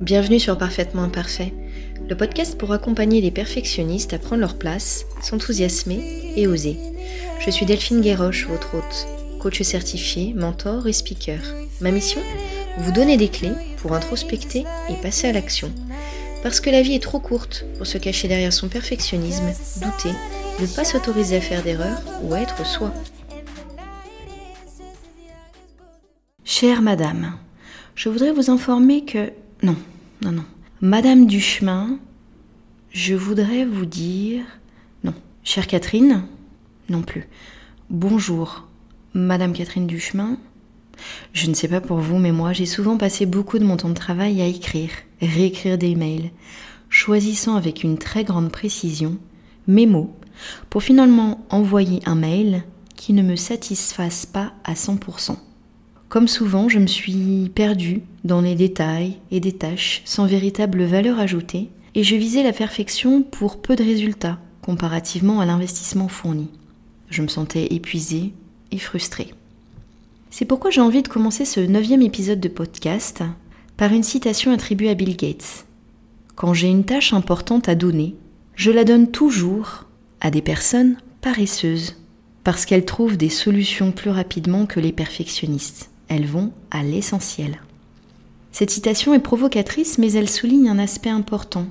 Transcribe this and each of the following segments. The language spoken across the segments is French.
Bienvenue sur Parfaitement Imparfait, le podcast pour accompagner les perfectionnistes à prendre leur place, s'enthousiasmer et oser. Je suis Delphine Guéroche, votre hôte, coach certifié, mentor et speaker. Ma mission? Vous donner des clés pour introspecter et passer à l'action. Parce que la vie est trop courte pour se cacher derrière son perfectionnisme, douter, ne pas s'autoriser à faire d'erreurs ou à être soi. Chère madame, je voudrais vous informer que non, non, non. Madame Duchemin, je voudrais vous dire... Non. Chère Catherine Non plus. Bonjour, Madame Catherine Duchemin. Je ne sais pas pour vous, mais moi, j'ai souvent passé beaucoup de mon temps de travail à écrire, réécrire des mails, choisissant avec une très grande précision mes mots, pour finalement envoyer un mail qui ne me satisfasse pas à 100%. Comme souvent, je me suis perdue dans les détails et des tâches sans véritable valeur ajoutée, et je visais la perfection pour peu de résultats comparativement à l'investissement fourni. Je me sentais épuisée et frustrée. C'est pourquoi j'ai envie de commencer ce neuvième épisode de podcast par une citation attribuée à Bill Gates. Quand j'ai une tâche importante à donner, je la donne toujours à des personnes paresseuses, parce qu'elles trouvent des solutions plus rapidement que les perfectionnistes elles vont à l'essentiel. Cette citation est provocatrice, mais elle souligne un aspect important.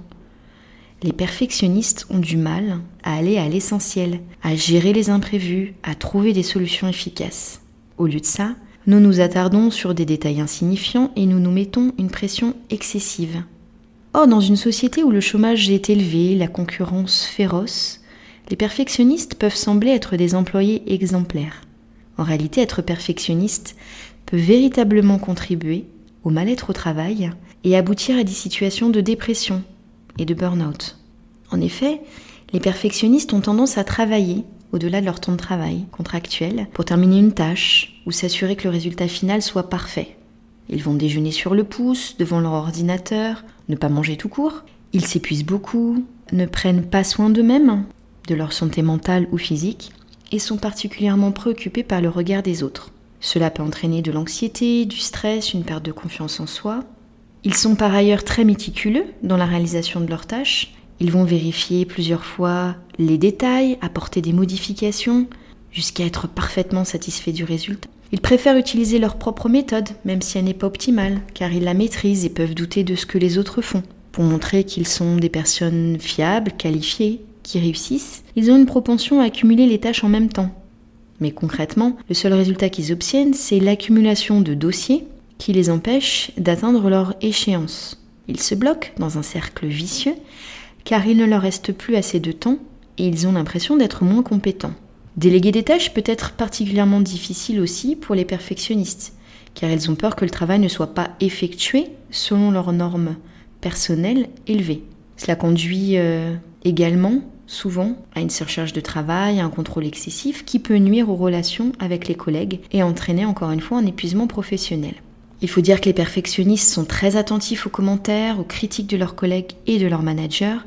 Les perfectionnistes ont du mal à aller à l'essentiel, à gérer les imprévus, à trouver des solutions efficaces. Au lieu de ça, nous nous attardons sur des détails insignifiants et nous nous mettons une pression excessive. Or, dans une société où le chômage est élevé, la concurrence féroce, les perfectionnistes peuvent sembler être des employés exemplaires. En réalité, être perfectionniste, peut véritablement contribuer au mal-être au travail et aboutir à des situations de dépression et de burn-out. En effet, les perfectionnistes ont tendance à travailler au-delà de leur temps de travail contractuel pour terminer une tâche ou s'assurer que le résultat final soit parfait. Ils vont déjeuner sur le pouce, devant leur ordinateur, ne pas manger tout court. Ils s'épuisent beaucoup, ne prennent pas soin d'eux-mêmes, de leur santé mentale ou physique, et sont particulièrement préoccupés par le regard des autres. Cela peut entraîner de l'anxiété, du stress, une perte de confiance en soi. Ils sont par ailleurs très méticuleux dans la réalisation de leurs tâches. Ils vont vérifier plusieurs fois les détails, apporter des modifications, jusqu'à être parfaitement satisfaits du résultat. Ils préfèrent utiliser leur propre méthode, même si elle n'est pas optimale, car ils la maîtrisent et peuvent douter de ce que les autres font. Pour montrer qu'ils sont des personnes fiables, qualifiées, qui réussissent, ils ont une propension à accumuler les tâches en même temps, mais concrètement, le seul résultat qu'ils obtiennent, c'est l'accumulation de dossiers qui les empêchent d'atteindre leur échéance. Ils se bloquent dans un cercle vicieux car il ne leur reste plus assez de temps et ils ont l'impression d'être moins compétents. Déléguer des tâches peut être particulièrement difficile aussi pour les perfectionnistes, car ils ont peur que le travail ne soit pas effectué selon leurs normes personnelles élevées. Cela conduit euh, également souvent à une surcharge de travail, à un contrôle excessif qui peut nuire aux relations avec les collègues et entraîner encore une fois un épuisement professionnel. Il faut dire que les perfectionnistes sont très attentifs aux commentaires, aux critiques de leurs collègues et de leurs managers.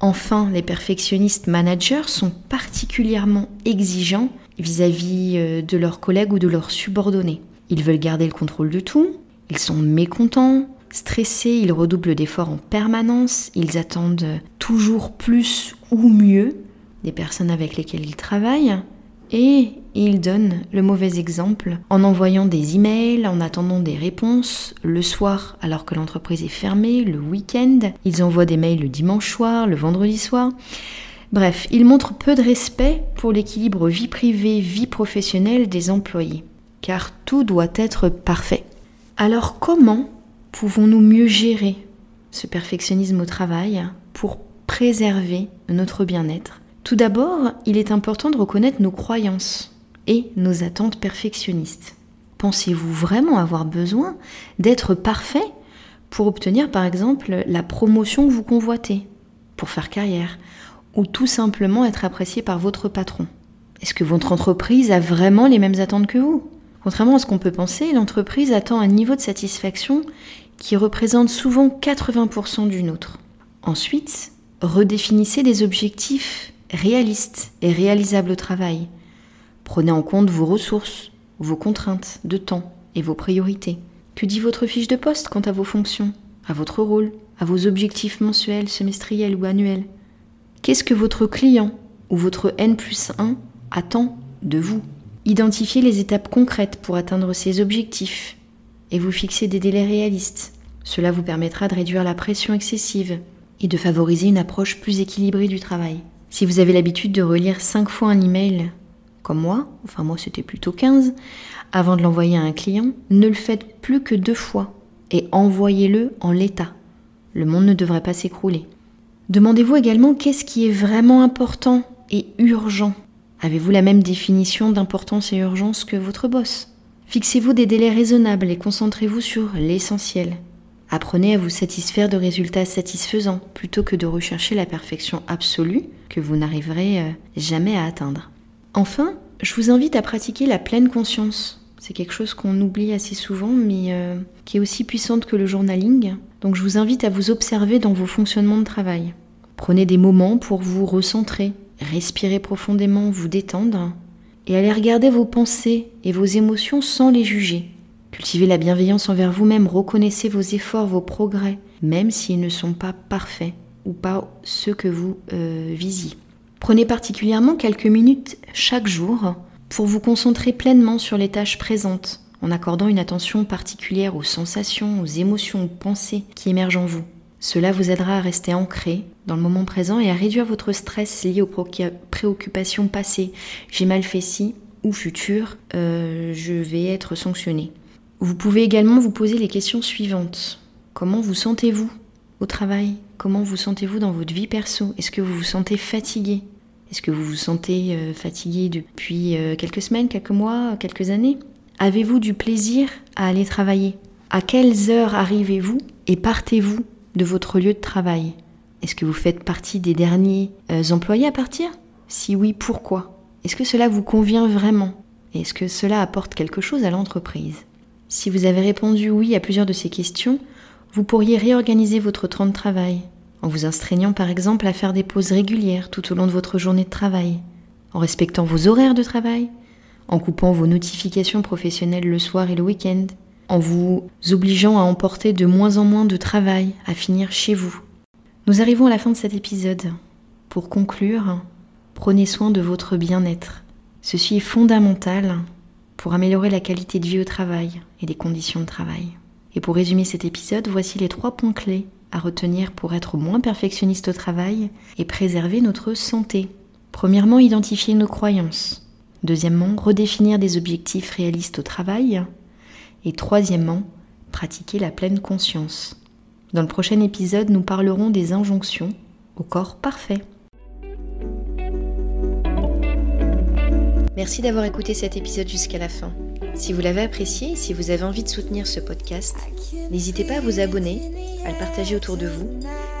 Enfin, les perfectionnistes managers sont particulièrement exigeants vis-à-vis euh, de leurs collègues ou de leurs subordonnés. Ils veulent garder le contrôle de tout, ils sont mécontents, stressés, ils redoublent d'efforts en permanence, ils attendent toujours plus ou mieux des personnes avec lesquelles ils travaillent et ils donnent le mauvais exemple en envoyant des emails, en attendant des réponses le soir alors que l'entreprise est fermée, le week-end, ils envoient des mails le dimanche soir, le vendredi soir. Bref, ils montrent peu de respect pour l'équilibre vie privée-vie professionnelle des employés, car tout doit être parfait. Alors comment pouvons-nous mieux gérer ce perfectionnisme au travail pour préserver notre bien-être? Tout d'abord, il est important de reconnaître nos croyances et nos attentes perfectionnistes. Pensez-vous vraiment avoir besoin d'être parfait pour obtenir par exemple la promotion que vous convoitez, pour faire carrière, ou tout simplement être apprécié par votre patron? Est-ce que votre entreprise a vraiment les mêmes attentes que vous? Contrairement à ce qu'on peut penser, l'entreprise attend un niveau de satisfaction qui représente souvent 80% du nôtre. Ensuite, redéfinissez des objectifs réalistes et réalisables au travail. Prenez en compte vos ressources, vos contraintes de temps et vos priorités. Que dit votre fiche de poste quant à vos fonctions à votre rôle, à vos objectifs mensuels, semestriels ou annuels? Qu'est-ce que votre client ou votre N plus 1 attend de vous? Identifiez les étapes concrètes pour atteindre ces objectifs et vous fixez des délais réalistes. Cela vous permettra de réduire la pression excessive et de favoriser une approche plus équilibrée du travail. Si vous avez l'habitude de relire 5 fois un email, comme moi, enfin moi c'était plutôt 15, avant de l'envoyer à un client, ne le faites plus que deux fois et envoyez-le en l'état. Le monde ne devrait pas s'écrouler. Demandez-vous également qu'est-ce qui est vraiment important et urgent. Avez-vous la même définition d'importance et urgence que votre boss? Fixez-vous des délais raisonnables et concentrez-vous sur l'essentiel. Apprenez à vous satisfaire de résultats satisfaisants plutôt que de rechercher la perfection absolue que vous n'arriverez euh, jamais à atteindre. Enfin, je vous invite à pratiquer la pleine conscience. C'est quelque chose qu'on oublie assez souvent, mais euh, qui est aussi puissante que le journaling. Donc je vous invite à vous observer dans vos fonctionnements de travail. Prenez des moments pour vous recentrer, respirer profondément, vous détendre, et allez regarder vos pensées et vos émotions sans les juger. Cultivez la bienveillance envers vous-même, reconnaissez vos efforts, vos progrès, même s'ils ne sont pas parfaits ou pas ceux que vous euh, visiez. Prenez particulièrement quelques minutes chaque jour pour vous concentrer pleinement sur les tâches présentes, en accordant une attention particulière aux sensations, aux émotions, aux pensées qui émergent en vous. Cela vous aidera à rester ancré dans le moment présent et à réduire votre stress lié aux préoccupations passées. J'ai mal fait ci ou futur, euh, je vais être sanctionné. Vous pouvez également vous poser les questions suivantes. Comment vous sentez-vous au travail? Comment vous sentez-vous dans votre vie perso? Est-ce que vous vous sentez fatigué? Est-ce que vous vous sentez euh, fatigué depuis euh, quelques semaines, quelques mois, quelques années? Avez-vous du plaisir à aller travailler? À quelles heures arrivez-vous et partez-vous de votre lieu de travail? Est-ce que vous faites partie des derniers euh, employés à partir? Si oui, pourquoi? Est-ce que cela vous convient vraiment? Est-ce que cela apporte quelque chose à l'entreprise? Si vous avez répondu oui à plusieurs de ces questions, vous pourriez réorganiser votre temps de travail, en vous astreignant par exemple à faire des pauses régulières tout au long de votre journée de travail, en respectant vos horaires de travail, en coupant vos notifications professionnelles le soir et le week-end, en vous obligeant à emporter de moins en moins de travail à finir chez vous. Nous arrivons à la fin de cet épisode. Pour conclure, prenez soin de votre bien-être. Ceci est fondamental pour améliorer la qualité de vie au travail et les conditions de travail. Et pour résumer cet épisode, voici les trois points clés à retenir pour être moins perfectionniste au travail et préserver notre santé. Premièrement, identifier nos croyances. Deuxièmement, redéfinir des objectifs réalistes au travail. Et troisièmement, pratiquer la pleine conscience. Dans le prochain épisode, nous parlerons des injonctions au corps parfait. Merci d'avoir écouté cet épisode jusqu'à la fin. Si vous l'avez apprécié, si vous avez envie de soutenir ce podcast, n'hésitez pas à vous abonner, à le partager autour de vous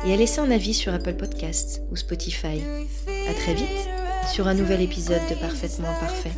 et à laisser un avis sur Apple Podcasts ou Spotify. A très vite sur un nouvel épisode de Parfaitement Parfait.